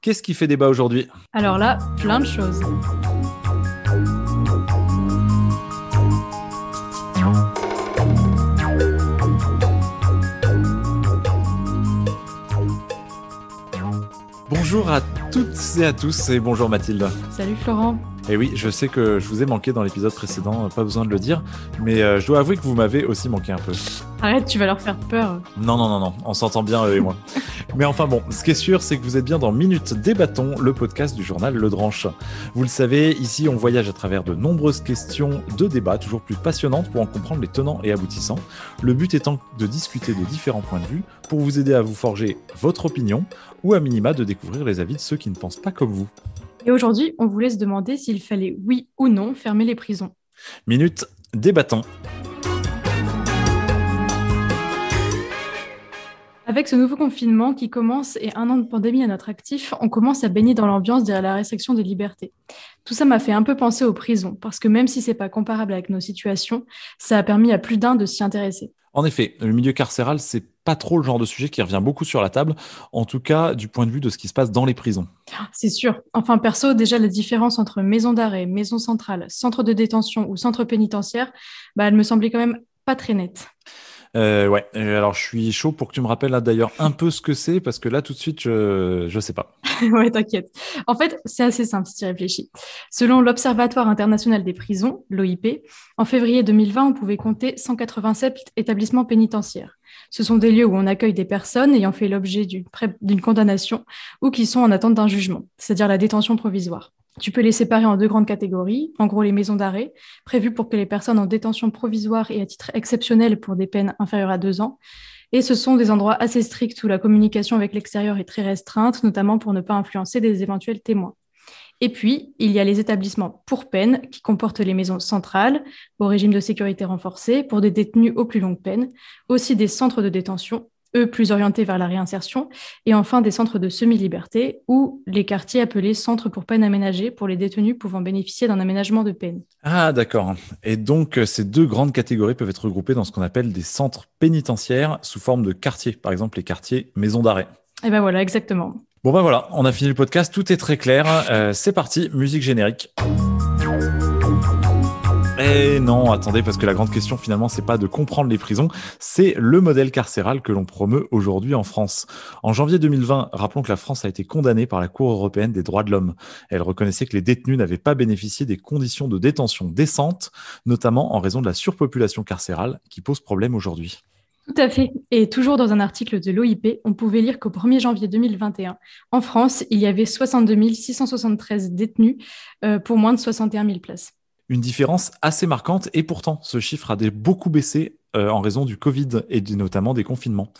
Qu'est-ce qui fait débat aujourd'hui? Alors là, plein de choses. Bonjour à toutes et à tous et bonjour Mathilde. Salut Florent. Et oui, je sais que je vous ai manqué dans l'épisode précédent, pas besoin de le dire, mais euh, je dois avouer que vous m'avez aussi manqué un peu. Arrête, tu vas leur faire peur. Non, non, non, non, on s'entend bien eux et moi. mais enfin bon, ce qui est sûr, c'est que vous êtes bien dans Minutes Débattons, le podcast du journal Le Dranche. Vous le savez, ici on voyage à travers de nombreuses questions de débat, toujours plus passionnantes pour en comprendre les tenants et aboutissants. Le but étant de discuter de différents points de vue pour vous aider à vous forger votre opinion ou à minima de découvrir les avis de ceux qui ne pensent pas comme vous. Et aujourd'hui, on vous laisse demander s'il fallait, oui ou non, fermer les prisons. Minute, débattons. Avec ce nouveau confinement qui commence et un an de pandémie à notre actif, on commence à baigner dans l'ambiance derrière la restriction des libertés. Tout ça m'a fait un peu penser aux prisons, parce que même si c'est pas comparable avec nos situations, ça a permis à plus d'un de s'y intéresser. En effet, le milieu carcéral, c'est pas trop le genre de sujet qui revient beaucoup sur la table, en tout cas du point de vue de ce qui se passe dans les prisons. C'est sûr. Enfin, perso, déjà la différence entre maison d'arrêt, maison centrale, centre de détention ou centre pénitentiaire, bah, elle me semblait quand même pas très nette. Euh, ouais, alors je suis chaud pour que tu me rappelles là d'ailleurs un peu ce que c'est, parce que là tout de suite, je ne sais pas. ouais, t'inquiète. En fait, c'est assez simple si tu réfléchis. Selon l'Observatoire international des prisons, l'OIP, en février 2020, on pouvait compter 187 établissements pénitentiaires. Ce sont des lieux où on accueille des personnes ayant fait l'objet d'une condamnation ou qui sont en attente d'un jugement, c'est-à-dire la détention provisoire. Tu peux les séparer en deux grandes catégories. En gros, les maisons d'arrêt, prévues pour que les personnes en détention provisoire et à titre exceptionnel pour des peines inférieures à deux ans. Et ce sont des endroits assez stricts où la communication avec l'extérieur est très restreinte, notamment pour ne pas influencer des éventuels témoins. Et puis, il y a les établissements pour peine qui comportent les maisons centrales au régime de sécurité renforcé pour des détenus aux plus longues peines, aussi des centres de détention eux plus orientés vers la réinsertion, et enfin des centres de semi-liberté ou les quartiers appelés centres pour peine aménagée pour les détenus pouvant bénéficier d'un aménagement de peine. Ah d'accord. Et donc euh, ces deux grandes catégories peuvent être regroupées dans ce qu'on appelle des centres pénitentiaires sous forme de quartiers, par exemple les quartiers maisons d'arrêt. Et eh ben voilà, exactement. Bon ben voilà, on a fini le podcast, tout est très clair. Euh, c'est parti, musique générique. Eh non, attendez, parce que la grande question finalement, c'est pas de comprendre les prisons, c'est le modèle carcéral que l'on promeut aujourd'hui en France. En janvier 2020, rappelons que la France a été condamnée par la Cour européenne des droits de l'homme. Elle reconnaissait que les détenus n'avaient pas bénéficié des conditions de détention décentes, notamment en raison de la surpopulation carcérale qui pose problème aujourd'hui. Tout à fait. Et toujours dans un article de l'OIP, on pouvait lire qu'au 1er janvier 2021, en France, il y avait 62 673 détenus euh, pour moins de 61 000 places une différence assez marquante et pourtant ce chiffre a beaucoup baissé euh, en raison du Covid et notamment des confinements.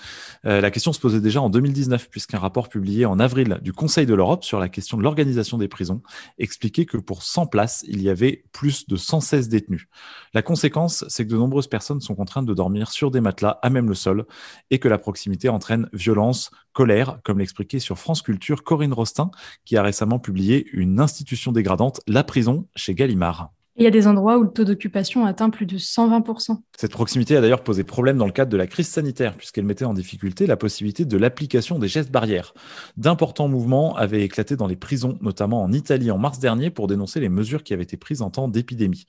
Euh, la question se posait déjà en 2019 puisqu'un rapport publié en avril du Conseil de l'Europe sur la question de l'organisation des prisons expliquait que pour 100 places, il y avait plus de 116 détenus. La conséquence, c'est que de nombreuses personnes sont contraintes de dormir sur des matelas à même le sol et que la proximité entraîne violence, colère, comme l'expliquait sur France Culture Corinne Rostin qui a récemment publié une institution dégradante, la prison chez Gallimard. Il y a des endroits où le taux d'occupation atteint plus de 120%. Cette proximité a d'ailleurs posé problème dans le cadre de la crise sanitaire, puisqu'elle mettait en difficulté la possibilité de l'application des gestes barrières. D'importants mouvements avaient éclaté dans les prisons, notamment en Italie en mars dernier, pour dénoncer les mesures qui avaient été prises en temps d'épidémie.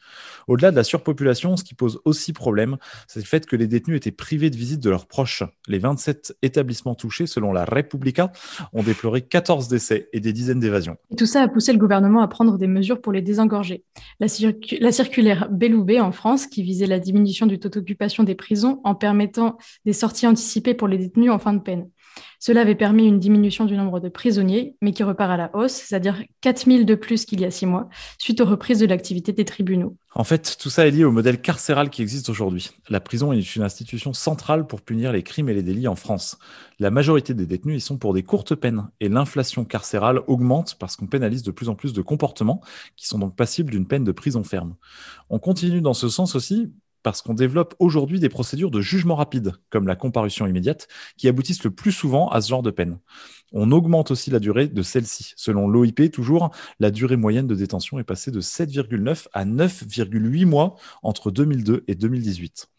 Au-delà de la surpopulation, ce qui pose aussi problème, c'est le fait que les détenus étaient privés de visite de leurs proches. Les 27 établissements touchés, selon la Repubblica, ont déploré 14 décès et des dizaines d'évasions. Et tout ça a poussé le gouvernement à prendre des mesures pour les désengorger. La la circulaire Belloubet en France, qui visait la diminution du taux d'occupation des prisons en permettant des sorties anticipées pour les détenus en fin de peine. Cela avait permis une diminution du nombre de prisonniers, mais qui repart à la hausse, c'est-à-dire 4000 de plus qu'il y a six mois, suite aux reprises de l'activité des tribunaux. En fait, tout ça est lié au modèle carcéral qui existe aujourd'hui. La prison est une institution centrale pour punir les crimes et les délits en France. La majorité des détenus y sont pour des courtes peines, et l'inflation carcérale augmente parce qu'on pénalise de plus en plus de comportements qui sont donc passibles d'une peine de prison ferme. On continue dans ce sens aussi parce qu'on développe aujourd'hui des procédures de jugement rapide, comme la comparution immédiate, qui aboutissent le plus souvent à ce genre de peine. On augmente aussi la durée de celle-ci. Selon l'OIP, toujours, la durée moyenne de détention est passée de 7,9 à 9,8 mois entre 2002 et 2018.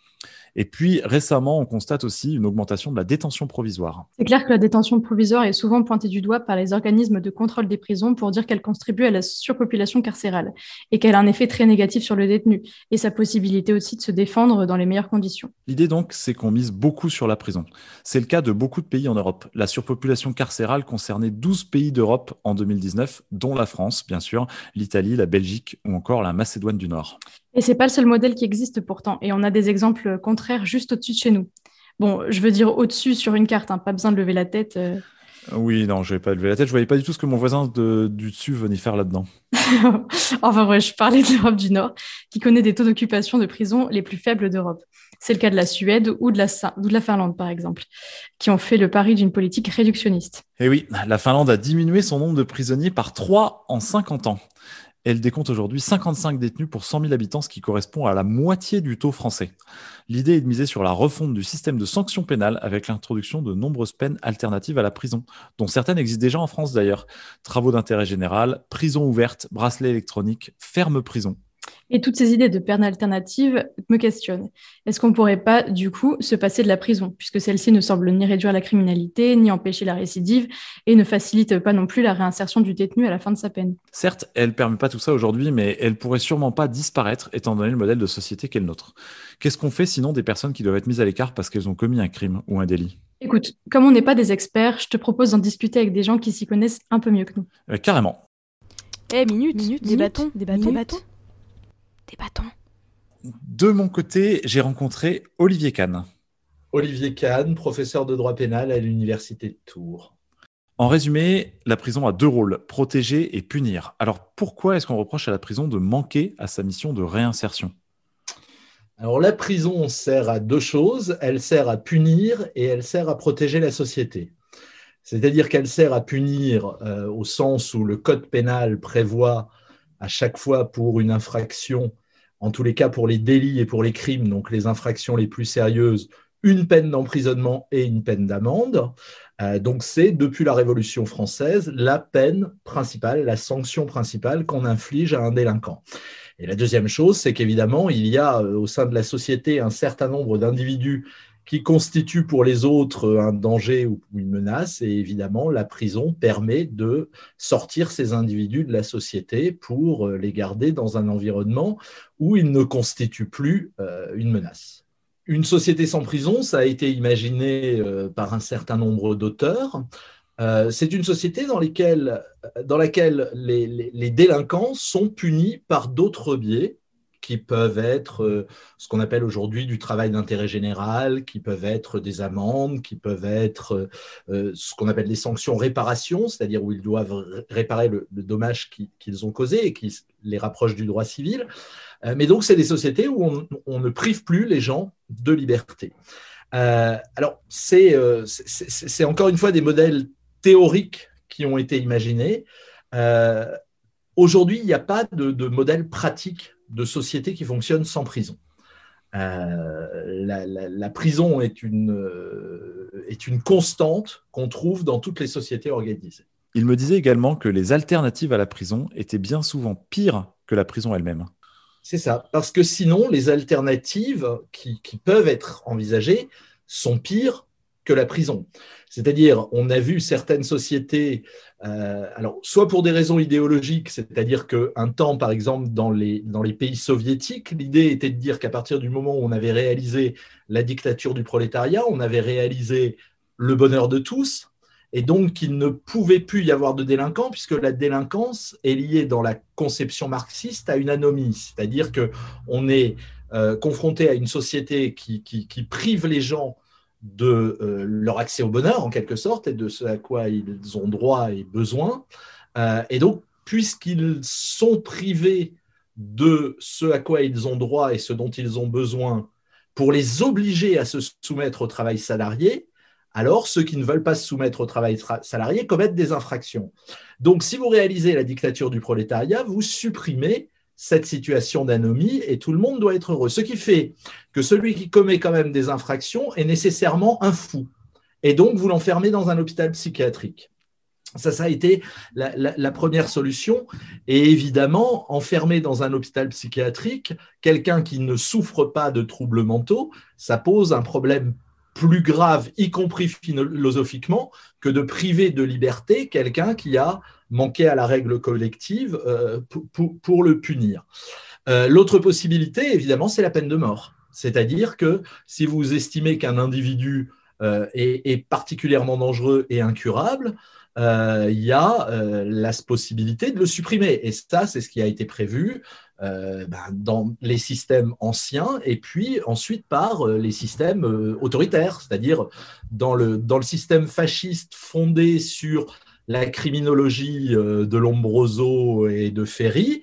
Et puis récemment, on constate aussi une augmentation de la détention provisoire. C'est clair que la détention provisoire est souvent pointée du doigt par les organismes de contrôle des prisons pour dire qu'elle contribue à la surpopulation carcérale et qu'elle a un effet très négatif sur le détenu et sa possibilité aussi de se défendre dans les meilleures conditions. L'idée donc, c'est qu'on mise beaucoup sur la prison. C'est le cas de beaucoup de pays en Europe. La surpopulation carcérale concernait 12 pays d'Europe en 2019, dont la France, bien sûr, l'Italie, la Belgique ou encore la Macédoine du Nord. Et c'est pas le seul modèle qui existe pourtant, et on a des exemples contraires juste au-dessus de chez nous. Bon, je veux dire au-dessus sur une carte, hein, pas besoin de lever la tête. Euh. Oui, non, je vais pas lever la tête. Je voyais pas du tout ce que mon voisin de, du dessus venait faire là-dedans. enfin, ouais, je parlais de l'Europe du Nord, qui connaît des taux d'occupation de prison les plus faibles d'Europe. C'est le cas de la Suède ou de la, ou de la Finlande, par exemple, qui ont fait le pari d'une politique réductionniste. Eh oui, la Finlande a diminué son nombre de prisonniers par 3 en 50 ans. Elle décompte aujourd'hui 55 détenus pour 100 000 habitants, ce qui correspond à la moitié du taux français. L'idée est de miser sur la refonte du système de sanctions pénales avec l'introduction de nombreuses peines alternatives à la prison, dont certaines existent déjà en France d'ailleurs. Travaux d'intérêt général, prison ouverte, bracelet électronique, ferme prison. Et toutes ces idées de peine alternative me questionnent. Est-ce qu'on ne pourrait pas, du coup, se passer de la prison, puisque celle-ci ne semble ni réduire la criminalité, ni empêcher la récidive, et ne facilite pas non plus la réinsertion du détenu à la fin de sa peine? Certes, elle ne permet pas tout ça aujourd'hui, mais elle pourrait sûrement pas disparaître, étant donné le modèle de société qu'est le nôtre. Qu'est-ce qu'on fait sinon des personnes qui doivent être mises à l'écart parce qu'elles ont commis un crime ou un délit? Écoute, comme on n'est pas des experts, je te propose d'en discuter avec des gens qui s'y connaissent un peu mieux que nous. Euh, carrément. Eh, minute, minute, des bâtons, des bâtons, des bâtons des bâtons. De mon côté, j'ai rencontré Olivier Kahn. Olivier Kahn, professeur de droit pénal à l'Université de Tours. En résumé, la prison a deux rôles, protéger et punir. Alors pourquoi est-ce qu'on reproche à la prison de manquer à sa mission de réinsertion? Alors la prison sert à deux choses, elle sert à punir et elle sert à protéger la société. C'est-à-dire qu'elle sert à punir euh, au sens où le code pénal prévoit à chaque fois pour une infraction en tous les cas pour les délits et pour les crimes, donc les infractions les plus sérieuses, une peine d'emprisonnement et une peine d'amende. Euh, donc c'est, depuis la Révolution française, la peine principale, la sanction principale qu'on inflige à un délinquant. Et la deuxième chose, c'est qu'évidemment, il y a euh, au sein de la société un certain nombre d'individus qui constitue pour les autres un danger ou une menace. Et évidemment, la prison permet de sortir ces individus de la société pour euh, les garder dans un environnement où ils ne constituent plus euh, une menace. Une société sans prison, ça a été imaginé euh, par un certain nombre d'auteurs. C'est une société dans, laquelle les délinquants sont punis par d'autres biais qui peuvent être euh, ce qu'on appelle aujourd'hui du travail d'intérêt général, qui peuvent être des amendes, qui peuvent être euh, euh, ce qu'on appelle des sanctions réparation, c'est-à-dire où ils doivent réparer le, dommage qu'ils ont causé et qui les rapproche du droit civil. mais donc, c'est des sociétés où on, ne prive plus les gens de liberté. alors, c'est encore une fois des modèles théoriques qui ont été imaginés. Aujourd'hui, il n'y a pas de modèle pratique de sociétés qui fonctionnent sans prison. Euh, la, prison est une, euh, est une constante qu'on trouve dans toutes les sociétés organisées. Il me disait également que les alternatives à la prison étaient bien souvent pires que la prison elle-même. C'est ça, parce que sinon, les alternatives qui, qui peuvent être envisagées sont pires que la prison. C'est-à-dire, on a vu certaines sociétés, euh, alors soit pour des raisons idéologiques, c'est-à-dire qu'un temps, par exemple, dans les, dans les pays soviétiques, l'idée était de dire qu'à partir du moment où on avait réalisé la dictature du prolétariat, on avait réalisé le bonheur de tous, et donc qu'il ne pouvait plus y avoir de délinquants, puisque la délinquance est liée dans la conception marxiste à une anomie, c'est-à-dire qu'on est euh, confronté à une société qui, qui prive les gens de euh, leur accès au bonheur, en quelque sorte, et de ce à quoi ils ont droit et besoin. Euh, et donc, puisqu'ils sont privés de ce à quoi ils ont droit et ce dont ils ont besoin pour les obliger à se soumettre au travail salarié, alors ceux qui ne veulent pas se soumettre au travail salarié commettent des infractions. Donc, si vous réalisez la dictature du prolétariat, vous supprimez cette situation d'anomie et tout le monde doit être heureux. Ce qui fait que celui qui commet quand même des infractions est nécessairement un fou. Et donc, vous l'enfermez dans un hôpital psychiatrique. Ça, ça a été la, première solution. Et évidemment, enfermé dans un hôpital psychiatrique, quelqu'un qui ne souffre pas de troubles mentaux, ça pose un problème plus grave, y compris philosophiquement, que de priver de liberté quelqu'un qui a manqué à la règle collective euh, pour, le punir. Euh, l'autre possibilité, évidemment, c'est la peine de mort. C'est-à-dire que si vous estimez qu'un individu euh, est, particulièrement dangereux et incurable, il y a euh, la possibilité de le supprimer. Et ça, c'est ce qui a été prévu ben, dans les systèmes anciens et puis ensuite par les systèmes autoritaires, c'est-à-dire dans le, dans le système fasciste fondé sur la criminologie de Lombroso et de Ferry,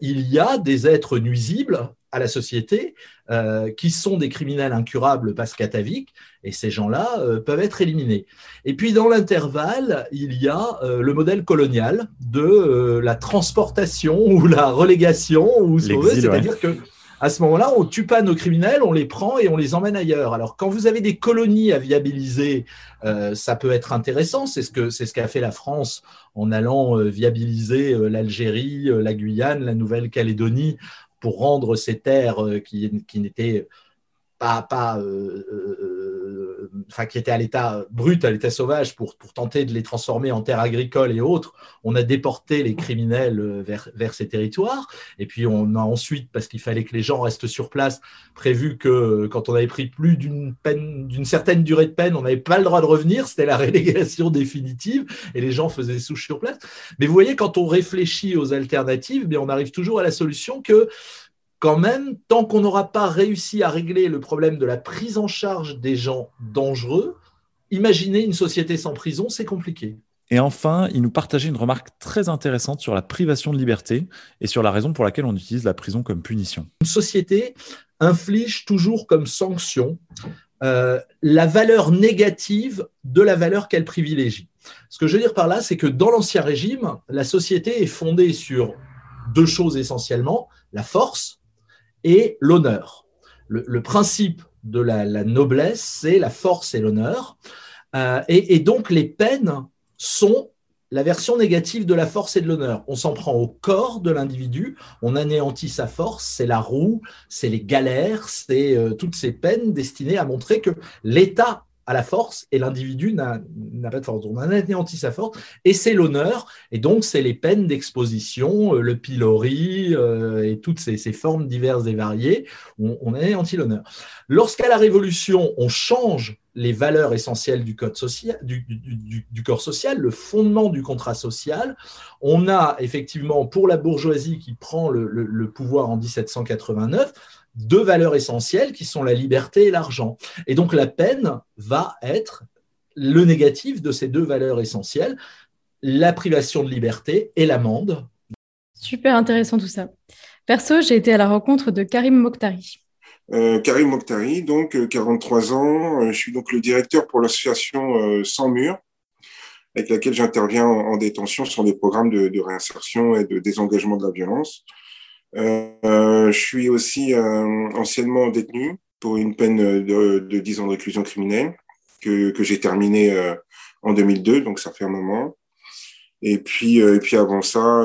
il y a des êtres nuisibles à la société euh, qui sont des criminels incurables parce qu'ataviques, et ces gens-là euh, peuvent être éliminés. Et puis dans l'intervalle, il y a euh, le modèle colonial de la transportation ou la relégation, ou c'est-à-dire que à ce moment-là, on tue pas nos criminels, on les prend et on les emmène ailleurs. Alors, quand vous avez des colonies à viabiliser, ça peut être intéressant. C'est ce que c'est ce qu'a fait la France en allant viabiliser l'Algérie, la Guyane, la Nouvelle-Calédonie pour rendre ces terres euh, qui, n'étaient pas, pas euh, euh, enfin, qui étaient à l'état brut, à l'état sauvage, pour, pour, tenter de les transformer en terres agricoles et autres. On a déporté les criminels vers, vers ces territoires. Et puis, on a ensuite, parce qu'il fallait que les gens restent sur place, prévu que quand on avait pris plus d'une peine, d'une certaine durée de peine, on n'avait pas le droit de revenir. C'était la relégation définitive et les gens faisaient souche sur place. Mais vous voyez, quand on réfléchit aux alternatives, mais on arrive toujours à la solution que quand même, tant qu'on n'aura pas réussi à régler le problème de la prise en charge des gens dangereux, imaginer une société sans prison, c'est compliqué. Et enfin, il nous partageait une remarque très intéressante sur la privation de liberté et sur la raison pour laquelle on utilise la prison comme punition. Une société inflige toujours comme sanction euh, la valeur négative de la valeur qu'elle privilégie. Ce que je veux dire par là, c'est que dans l'Ancien Régime, la société est fondée sur deux choses essentiellement, la force et l'honneur. Le, principe de la, noblesse, c'est la force et l'honneur. Euh, et, donc les peines sont la version négative de la force et de l'honneur. On s'en prend au corps de l'individu, on anéantit sa force, c'est la roue, c'est les galères, c'est euh, toutes ces peines destinées à montrer que l'État à la force et l'individu n'a pas de force. On anéantit sa force et c'est l'honneur. Et donc, c'est les peines d'exposition, euh, le pilori euh, et toutes ces, formes diverses et variées. On, on anéantit l'honneur. Lorsqu'à la Révolution, on change les valeurs essentielles du, code social, du, corps social, le fondement du contrat social. On a effectivement, pour la bourgeoisie qui prend le pouvoir en 1789, deux valeurs essentielles qui sont la liberté et l'argent. Et donc la peine va être le négatif de ces deux valeurs essentielles, la privation de liberté et l'amende. Super intéressant tout ça. Perso, j'ai été à la rencontre de Karim Mokhtari. Euh, Karim Mokhtari, donc 43 euh, ans, euh, je suis donc le directeur pour l'association Sans Mur, avec laquelle j'interviens en, détention sur des programmes de, de, réinsertion et de désengagement de la violence. Euh, je suis aussi euh, anciennement détenu pour une peine de, de 10 ans de réclusion criminelle que, j'ai terminée euh, en 2002, donc ça fait un moment. Et puis, et puis avant ça,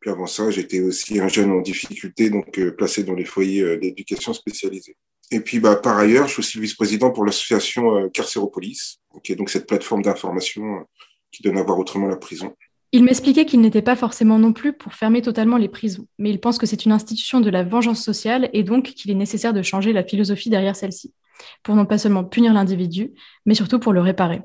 puis avant ça, j'étais aussi un jeune en difficulté, donc placé dans les foyers d'éducation spécialisée. Et puis, bah, par ailleurs, je suis aussi vice-président pour l'association Carcéropolis, qui est donc cette plateforme d'information qui donne à voir autrement la prison. Il m'expliquait qu'il n'était pas forcément non plus pour fermer totalement les prisons, mais il pense que c'est une institution de la vengeance sociale et donc qu'il est nécessaire de changer la philosophie derrière celle-ci, pour non pas seulement punir l'individu, mais surtout pour le réparer.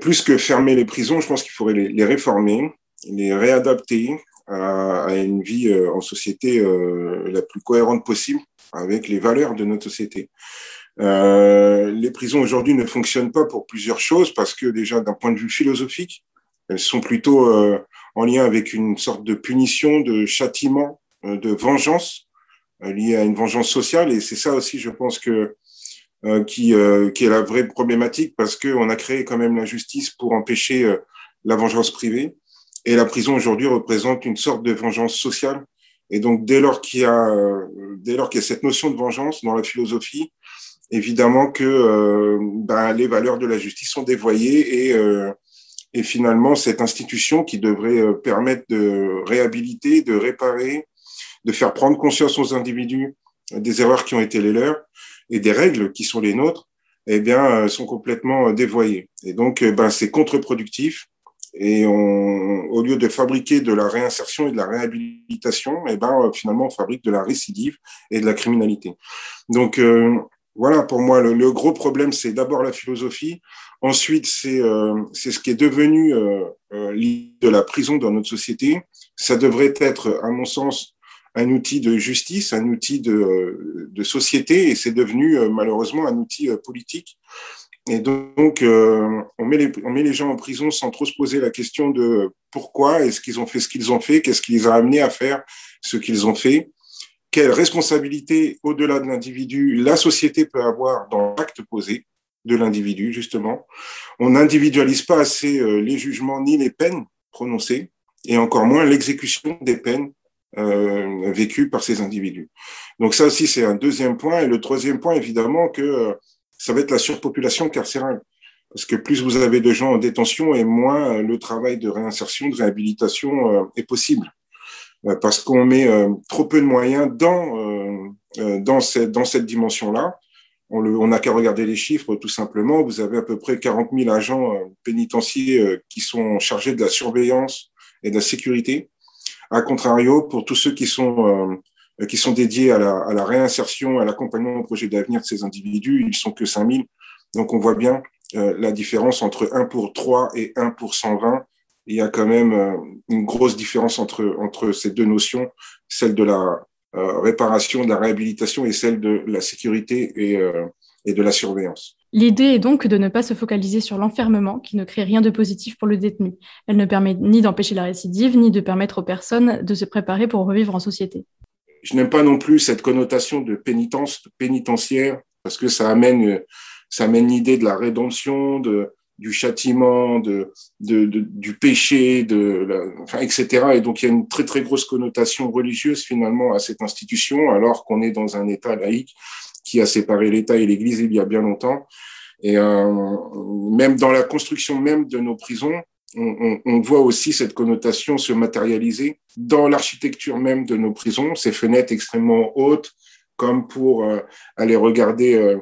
Plus que fermer les prisons, je pense qu'il faudrait les, réformer, les réadapter à, une vie euh, en société euh, la plus cohérente possible avec les valeurs de notre société. Euh, les prisons aujourd'hui ne fonctionnent pas pour plusieurs choses, parce que déjà d'un point de vue philosophique, elles sont plutôt euh, en lien avec une sorte de punition, de châtiment, euh, de vengeance euh, liée à une vengeance sociale. Et c'est ça aussi, je pense que qui, qui est la vraie problématique parce qu'on a créé quand même la justice pour empêcher la vengeance privée. Et la prison aujourd'hui représente une sorte de vengeance sociale. Et donc, dès lors qu'il y a, dès lors qu'il y a cette notion de vengeance dans la philosophie, évidemment que ben, les valeurs de la justice sont dévoyées et est finalement cette institution qui devrait euh, permettre de réhabiliter, de réparer, de faire prendre conscience aux individus des erreurs qui ont été les leurs et des règles qui sont les nôtres, eh bien, euh, sont complètement dévoyées. Et donc, ben, c'est contre-productif. Et on, au lieu de fabriquer de la réinsertion et de la réhabilitation, eh ben, finalement, on fabrique de la récidive et de la criminalité. Donc, voilà, pour moi, le, gros problème, c'est d'abord la philosophie. Ensuite, c'est euh, ce qui est devenu euh, euh, de la prison dans notre société. Ça devrait être, à mon sens, un outil de justice, un outil de, de société, et c'est devenu euh, malheureusement un outil euh, politique. Et donc, on, met les, on met les gens en prison sans trop se poser la question de pourquoi est-ce qu'ils ont fait ce qu'ils ont fait, qu'est-ce qui les a amenés à faire ce qu'ils ont fait quelle responsabilité au-delà de l'individu la société peut avoir dans l'acte posé de l'individu, justement. On n'individualise pas assez euh, les jugements ni les peines prononcées, et encore moins l'exécution des peines euh, vécues par ces individus. Donc ça aussi, c'est un deuxième point. Et le troisième point, évidemment, que euh, ça va être la surpopulation carcérale. Parce que plus vous avez de gens en détention et moins le travail de réinsertion, de réhabilitation est possible. Euh, parce qu'on met euh, trop peu de moyens dans, euh, dans cette, dans cette dimension-là. On n'a qu'à regarder les chiffres tout simplement. Vous avez à peu près 40 000 agents pénitentiaires qui sont chargés de la surveillance et de la sécurité. A contrario, pour tous ceux qui sont, qui sont dédiés à la, à la réinsertion, à l'accompagnement au projet d'avenir de ces individus, ils sont que 5 000. Donc on voit bien la différence entre 1 pour 3 et 1 pour 120 il y a quand même euh, une grosse différence entre, entre ces deux notions, celle de la euh, réparation, de la réhabilitation et celle de la sécurité et, euh, et de la surveillance. L'idée est donc de ne pas se focaliser sur l'enfermement qui ne crée rien de positif pour le détenu. Elle ne permet ni d'empêcher la récidive, ni de permettre aux personnes de se préparer pour revivre en société. Je n'aime pas non plus cette connotation de pénitence, pénitentiaire, parce que ça amène, ça amène l'idée de la rédemption, de, du châtiment, de, de, du péché, de, enfin, etc. Et donc il y a une très très grosse connotation religieuse finalement à cette institution, alors qu'on est dans un État laïque qui a séparé l'État et l'Église il y a bien longtemps. Et euh, même dans la construction même de nos prisons, on, on, voit aussi cette connotation se matérialiser dans l'architecture même de nos prisons, ces fenêtres extrêmement hautes, comme pour euh, aller regarder euh,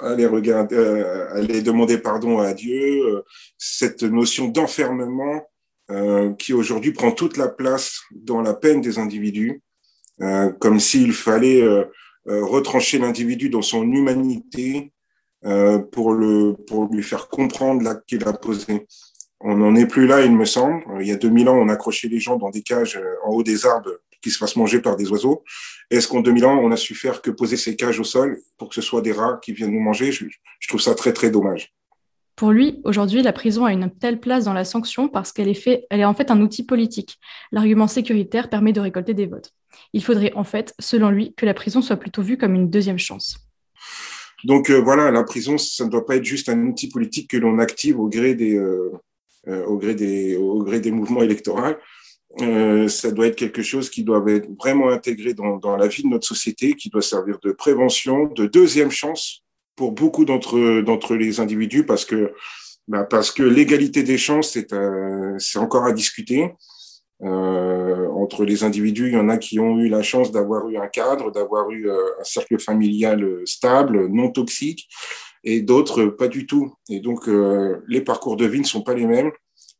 aller regarder, euh, aller demander pardon à Dieu, euh, cette notion d'enfermement euh, qui aujourd'hui prend toute la place dans la peine des individus, comme s'il fallait retrancher l'individu dans son humanité pour le pour lui faire comprendre l'acte qu'il a posé. On n'en est plus là, il me semble. Il y a 2000 ans, on accrochait les gens dans des cages en haut des arbres qui se fassent manger par des oiseaux. Est-ce qu'en 2000 ans, on a su faire que poser ces cages au sol pour que ce soit des rats qui viennent nous manger? Je, trouve ça très, très dommage. Pour lui, aujourd'hui, la prison a une telle place dans la sanction parce qu'elle est, fait, elle est en fait un outil politique. L'argument sécuritaire permet de récolter des votes. Il faudrait en fait, selon lui, que la prison soit plutôt vue comme une deuxième chance. Donc euh, voilà, la prison, ça ne doit pas être juste un outil politique que l'on active au gré des, euh, euh, au gré des, au gré des mouvements électoraux. Euh, ça doit être quelque chose qui doit être vraiment intégré dans, dans, la vie de notre société, qui doit servir de prévention, de deuxième chance pour beaucoup d'entre les individus, parce que bah parce que l'égalité des chances c'est euh, encore à discuter. Euh, entre les individus, il y en a qui ont eu la chance d'avoir eu un cadre, d'avoir eu euh, un cercle familial stable, non toxique, et d'autres pas du tout. Et donc les parcours de vie ne sont pas les mêmes.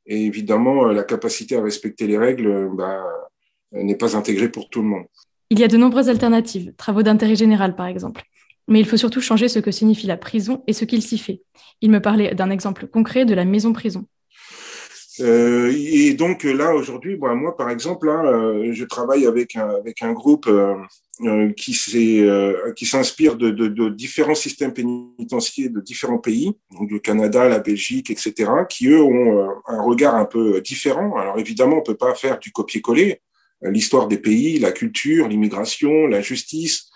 Et évidemment, euh, la capacité à respecter les règles euh, bah, n'est pas intégrée pour tout le monde. Il y a de nombreuses alternatives, travaux d'intérêt général par exemple. Mais il faut surtout changer ce que signifie la prison et ce qu'il s'y fait. Il me parlait d'un exemple concret de la maison-prison. Euh, et donc là, aujourd'hui, bah, moi, par exemple, là, euh, je travaille avec un, avec un groupe euh, euh qui s'inspire de, de, de, différents systèmes pénitentiaires de différents pays, donc le Canada, la Belgique, etc., qui, eux, ont un regard un peu différent. Alors évidemment, on peut pas faire du copier-coller. L'histoire des pays, la culture, l'immigration, la justice,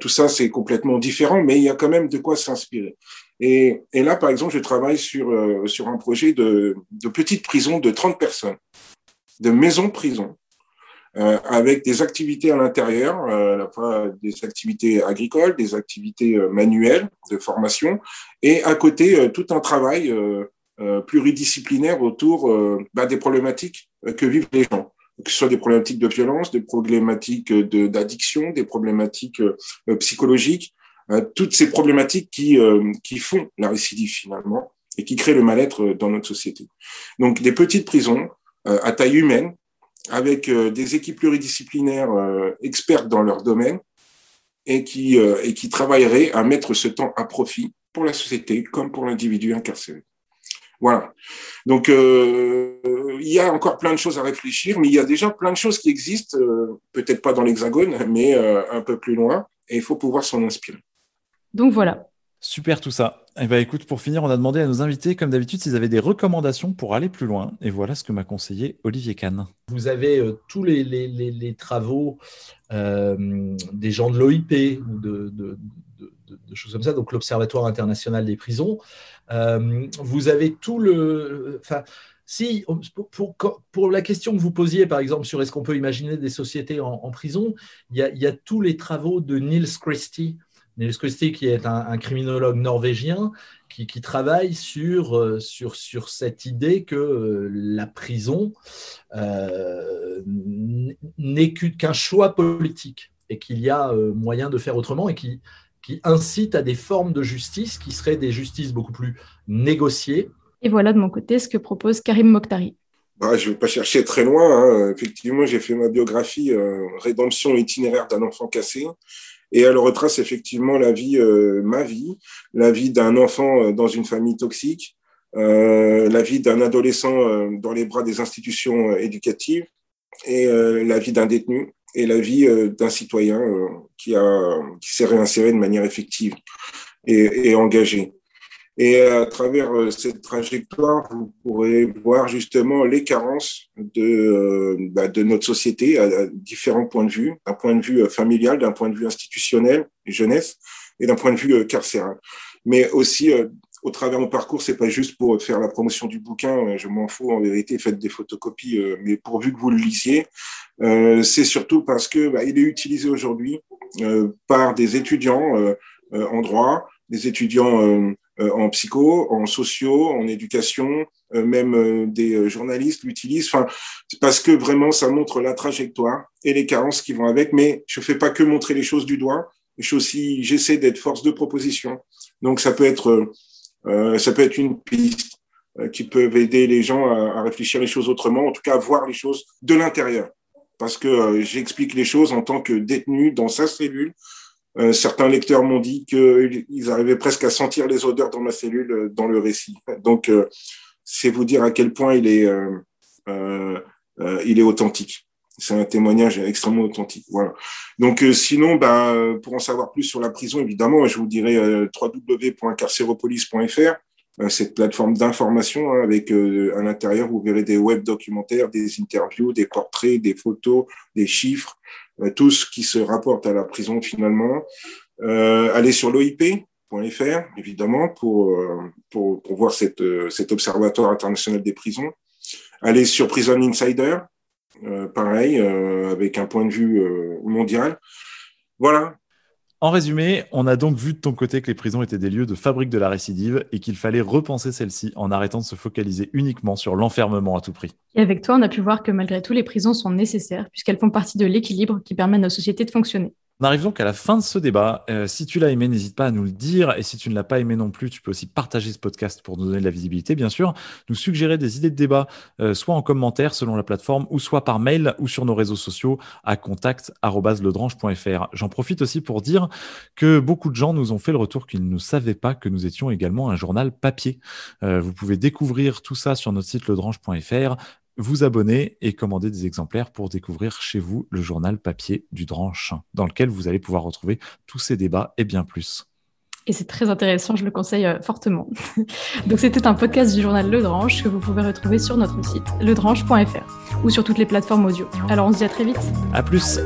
tout ça, c'est complètement différent, mais il y a quand même de quoi s'inspirer. Et, et, là, par exemple, je travaille sur, euh, sur un projet de, de, petite prison de 30 personnes, de maison-prison, euh, avec des activités à l'intérieur, euh, à la fois des activités agricoles, des activités euh, manuelles de formation, et à côté, tout un travail pluridisciplinaire autour bah, des problématiques que vivent les gens que ce soit des problématiques de violence, des problématiques d'addiction, des problématiques psychologiques, toutes ces problématiques qui, qui font la récidive finalement et qui créent le mal-être dans notre société. Donc des petites prisons à taille humaine, avec des équipes pluridisciplinaires expertes dans leur domaine, et qui, euh, et qui travaillerait à mettre ce temps à profit pour la société comme pour l'individu incarcéré. Voilà. Donc, euh, il y a encore plein de choses à réfléchir, mais il y a déjà plein de choses qui existent, euh, peut-être pas dans l'Hexagone, mais un peu plus loin, et il faut pouvoir s'en inspirer. Donc voilà, Super tout ça. Eh ben, écoute, pour finir, on a demandé à nos invités, comme d'habitude, s'ils avaient des recommandations pour aller plus loin. Et voilà ce que m'a conseillé Olivier Kahn. Vous avez euh, tous les, travaux euh, des gens de l'OIP ou de, choses comme ça, donc l'Observatoire international des prisons. Euh, vous avez tout le. Enfin, si, pour, pour, la question que vous posiez, par exemple, sur est-ce qu'on peut imaginer des sociétés en, prison, il y, a, il y, a, tous les travaux de Niels Christie Niels Christie, qui est un, criminologue norvégien, qui, travaille sur, euh, sur, sur, cette idée que euh, la prison euh, n'est qu'un choix politique et qu'il y a moyen de faire autrement et qui, qui incite à des formes de justice qui seraient des justices beaucoup plus négociées. Et voilà de mon côté ce que propose Karim Mokhtari. Bah, je ne vais pas chercher très loin. Hein. Effectivement, j'ai fait ma biographie Rédemption itinéraire d'un enfant cassé. Et elle retrace effectivement la vie, euh, ma vie, la vie d'un enfant euh, dans une famille toxique, euh, la vie d'un adolescent dans les bras des institutions éducatives et la vie d'un détenu et la vie d'un citoyen qui, s'est réinséré de manière effective et, et engagée. Et à travers euh, cette trajectoire, vous pourrez voir justement les carences de, euh, bah, de notre société à, différents points de vue, d'un point de vue euh, familial, d'un point de vue institutionnel, jeunesse, et d'un point de vue carcéral. Mais aussi, au travers mon parcours, c'est pas juste pour faire la promotion du bouquin, je m'en fous en vérité, faites des photocopies, mais pourvu que vous le lisiez, c'est surtout parce que bah, il est utilisé aujourd'hui par des étudiants en droit, des étudiants euh, en psycho, en sociaux, en éducation, euh, même euh, des journalistes l'utilisent. Enfin, parce que vraiment, ça montre la trajectoire et les carences qui vont avec. Mais je fais pas que montrer les choses du doigt. Je aussi, j'essaie d'être force de proposition. Donc, ça peut être, ça peut être une piste qui peut aider les gens à, à, réfléchir les choses autrement, en tout cas à voir les choses de l'intérieur. Parce que j'explique les choses en tant que détenu dans sa cellule, euh, certains lecteurs m'ont dit qu'ils arrivaient presque à sentir les odeurs dans ma cellule euh, dans le récit. Donc, euh, c'est vous dire à quel point il est, il est authentique. C'est un témoignage extrêmement authentique. Voilà. Donc, sinon, bah, pour en savoir plus sur la prison, évidemment, je vous dirais www.carceropolis.fr cette plateforme d'information hein, avec à l'intérieur, vous verrez des web documentaires, des interviews, des portraits, des photos, des chiffres, euh, tout ce qui se rapporte à la prison finalement. Euh, allez sur l'OIP.fr, évidemment, pour, euh, pour, pour, voir cette, cet observatoire international des prisons. Allez sur Prison Insider, pareil, avec un point de vue mondial. Voilà, en résumé, on a donc vu de ton côté que les prisons étaient des lieux de fabrique de la récidive et qu'il fallait repenser celle-ci en arrêtant de se focaliser uniquement sur l'enfermement à tout prix. Et avec toi, on a pu voir que malgré tout, les prisons sont nécessaires puisqu'elles font partie de l'équilibre qui permet à nos sociétés de fonctionner. On arrive donc à la fin de ce débat. Euh, si tu l'as aimé, n'hésite pas à nous le dire. Et si tu ne l'as pas aimé non plus, tu peux aussi partager ce podcast pour nous donner de la visibilité, bien sûr. Nous suggérer des idées de débat, euh, soit en commentaire selon la plateforme, ou soit par mail ou sur nos réseaux sociaux à contact.ledrange.fr. J'en profite aussi pour dire que beaucoup de gens nous ont fait le retour qu'ils ne savaient pas que nous étions également un journal papier. Euh, vous pouvez découvrir tout ça sur notre site ledrange.fr vous abonner et commander des exemplaires pour découvrir chez vous le journal papier du Dranche, dans lequel vous allez pouvoir retrouver tous ces débats et bien plus. Et c'est très intéressant, je le conseille euh, fortement. Donc c'était un podcast du journal Le Dranche que vous pouvez retrouver sur notre site ledranche.fr ou sur toutes les plateformes audio. Alors on se dit à très vite. À plus.